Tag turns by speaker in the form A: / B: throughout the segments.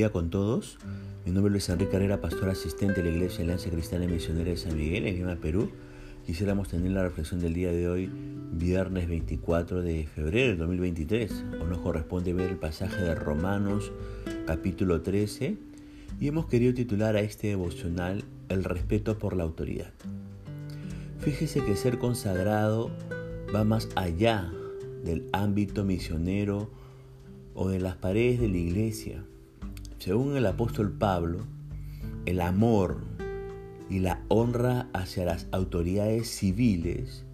A: día con todos. Mi nombre es Enrique Carrera, pastor asistente de la Iglesia Alianza Cristiana Misionera de San Miguel, en Lima, Perú. Quisiéramos tener la reflexión del día de hoy, viernes 24 de febrero del 2023. Hoy nos corresponde ver el pasaje de Romanos capítulo 13 y hemos querido titular a este devocional El respeto por la autoridad. Fíjese que ser consagrado va más allá del ámbito misionero o de las paredes de la iglesia. Según el apóstol Pablo, el amor y la honra hacia las autoridades civiles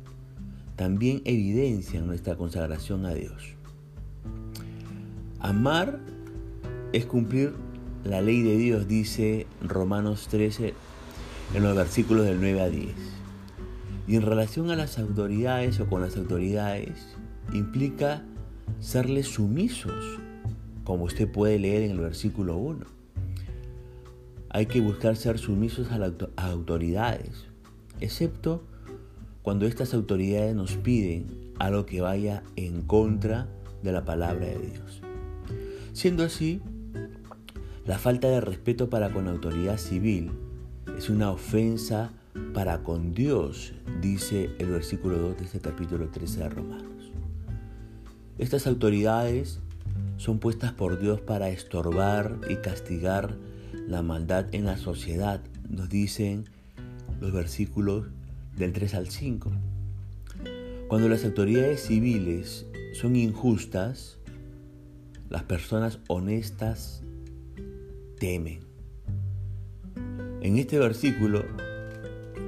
A: también evidencian nuestra consagración a Dios. Amar es cumplir la ley de Dios, dice Romanos 13 en los versículos del 9 a 10. Y en relación a las autoridades o con las autoridades, implica serles sumisos, como usted puede leer en el versículo 1. Hay que buscar ser sumisos a las autoridades, excepto cuando estas autoridades nos piden algo que vaya en contra de la palabra de Dios. Siendo así, la falta de respeto para con la autoridad civil es una ofensa para con Dios, dice el versículo 2 de este capítulo 13 de Romanos. Estas autoridades son puestas por Dios para estorbar y castigar la maldad en la sociedad, nos dicen los versículos del 3 al 5. Cuando las autoridades civiles son injustas, las personas honestas temen. En este versículo,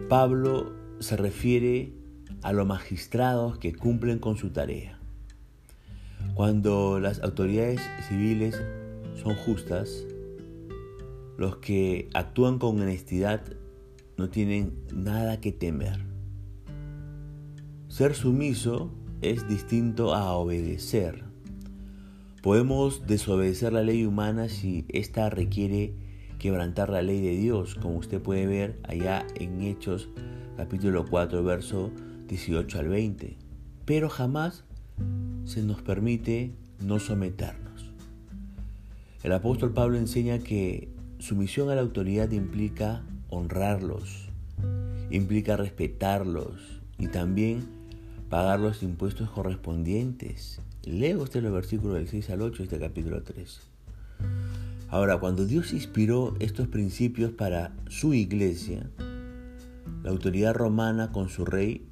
A: Pablo se refiere a los magistrados que cumplen con su tarea. Cuando las autoridades civiles son justas, los que actúan con honestidad no tienen nada que temer. Ser sumiso es distinto a obedecer. Podemos desobedecer la ley humana si ésta requiere quebrantar la ley de Dios, como usted puede ver allá en Hechos capítulo 4, verso 18 al 20. Pero jamás se nos permite no someternos. El apóstol Pablo enseña que sumisión a la autoridad implica honrarlos, implica respetarlos y también pagar los impuestos correspondientes. Leo usted los versículos del 6 al 8 de este capítulo 3. Ahora, cuando Dios inspiró estos principios para su iglesia, la autoridad romana con su rey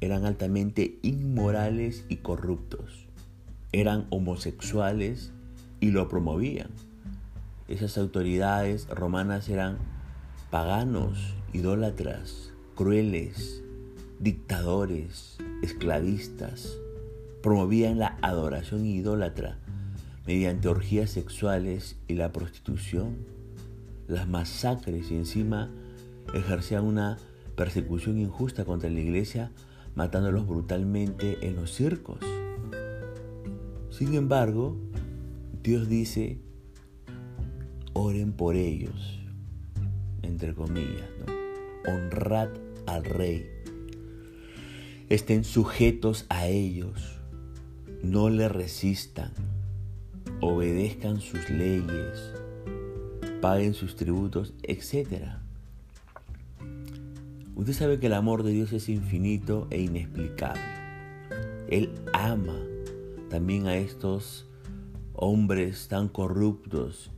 A: eran altamente inmorales y corruptos. Eran homosexuales y lo promovían. Esas autoridades romanas eran paganos, idólatras, crueles, dictadores, esclavistas. Promovían la adoración idólatra mediante orgías sexuales y la prostitución, las masacres y encima ejercían una persecución injusta contra la iglesia matándolos brutalmente en los circos. Sin embargo, Dios dice, oren por ellos, entre comillas, honrad al rey, estén sujetos a ellos, no le resistan, obedezcan sus leyes, paguen sus tributos, etc. Usted sabe que el amor de Dios es infinito e inexplicable. Él ama también a estos hombres tan corruptos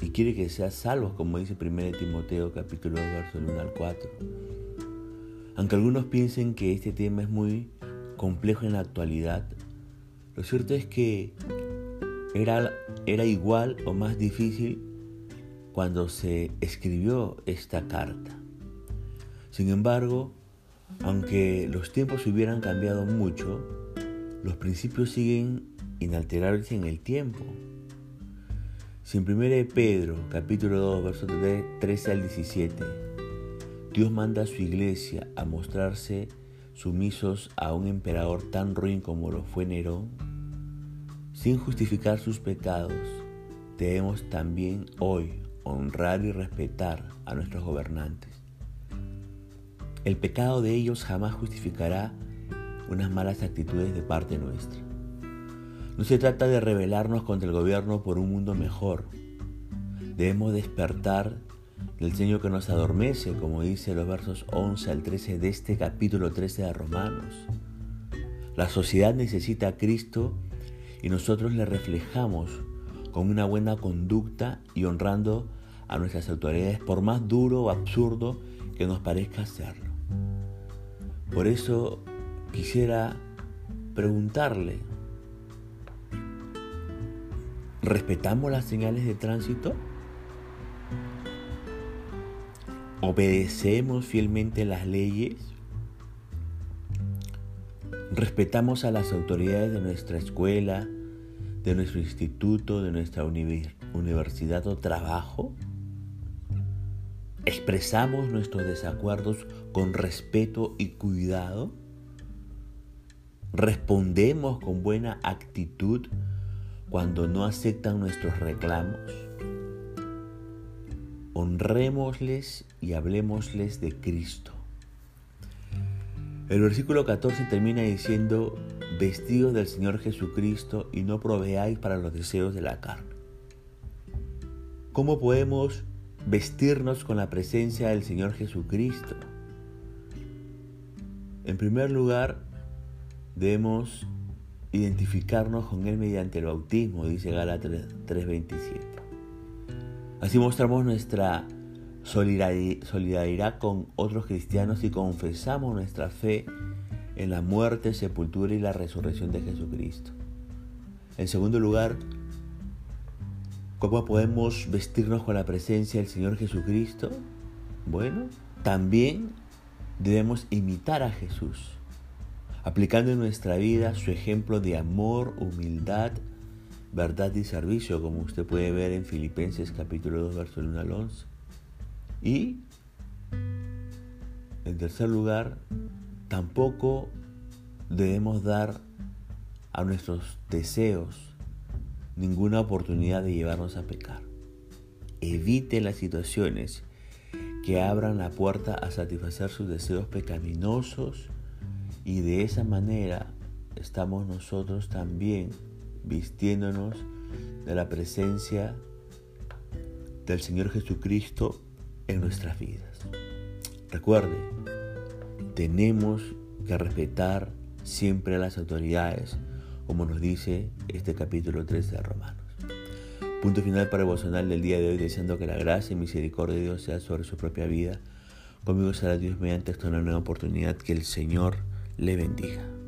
A: y quiere que sean salvos, como dice 1 Timoteo capítulo 2, verso 1 al 4. Aunque algunos piensen que este tema es muy complejo en la actualidad, lo cierto es que era, era igual o más difícil cuando se escribió esta carta. Sin embargo, aunque los tiempos hubieran cambiado mucho, los principios siguen inalterables en el tiempo. Si en 1 Pedro, capítulo 2, versos 13 al 17, Dios manda a su iglesia a mostrarse sumisos a un emperador tan ruin como lo fue Nerón, sin justificar sus pecados, debemos también hoy honrar y respetar a nuestros gobernantes. El pecado de ellos jamás justificará unas malas actitudes de parte nuestra. No se trata de rebelarnos contra el gobierno por un mundo mejor. Debemos despertar del sueño que nos adormece, como dice los versos 11 al 13 de este capítulo 13 de Romanos. La sociedad necesita a Cristo y nosotros le reflejamos con una buena conducta y honrando a nuestras autoridades, por más duro o absurdo que nos parezca hacerlo. Por eso quisiera preguntarle, ¿respetamos las señales de tránsito? ¿Obedecemos fielmente las leyes? ¿Respetamos a las autoridades de nuestra escuela, de nuestro instituto, de nuestra universidad o trabajo? ¿Expresamos nuestros desacuerdos con respeto y cuidado? ¿Respondemos con buena actitud cuando no aceptan nuestros reclamos? Honrémosles y hablemosles de Cristo. El versículo 14 termina diciendo, vestidos del Señor Jesucristo y no proveáis para los deseos de la carne. ¿Cómo podemos vestirnos con la presencia del Señor Jesucristo? En primer lugar, debemos identificarnos con Él mediante el bautismo, dice Gálatas 3:27. Así mostramos nuestra solidaridad con otros cristianos y confesamos nuestra fe en la muerte, sepultura y la resurrección de Jesucristo. En segundo lugar, ¿cómo podemos vestirnos con la presencia del Señor Jesucristo? Bueno, también debemos imitar a Jesús aplicando en nuestra vida su ejemplo de amor, humildad, verdad y servicio, como usted puede ver en Filipenses capítulo 2, verso 1 al 11. Y, en tercer lugar, tampoco debemos dar a nuestros deseos ninguna oportunidad de llevarnos a pecar. Evite las situaciones que abran la puerta a satisfacer sus deseos pecaminosos y de esa manera estamos nosotros también vistiéndonos de la presencia del Señor Jesucristo en nuestras vidas. Recuerde, tenemos que respetar siempre a las autoridades, como nos dice este capítulo 3 de Romanos. Punto final para el del día de hoy, deseando que la gracia y misericordia de Dios sea sobre su propia vida. Conmigo será Dios mediante esta nueva oportunidad que el Señor le bendiga.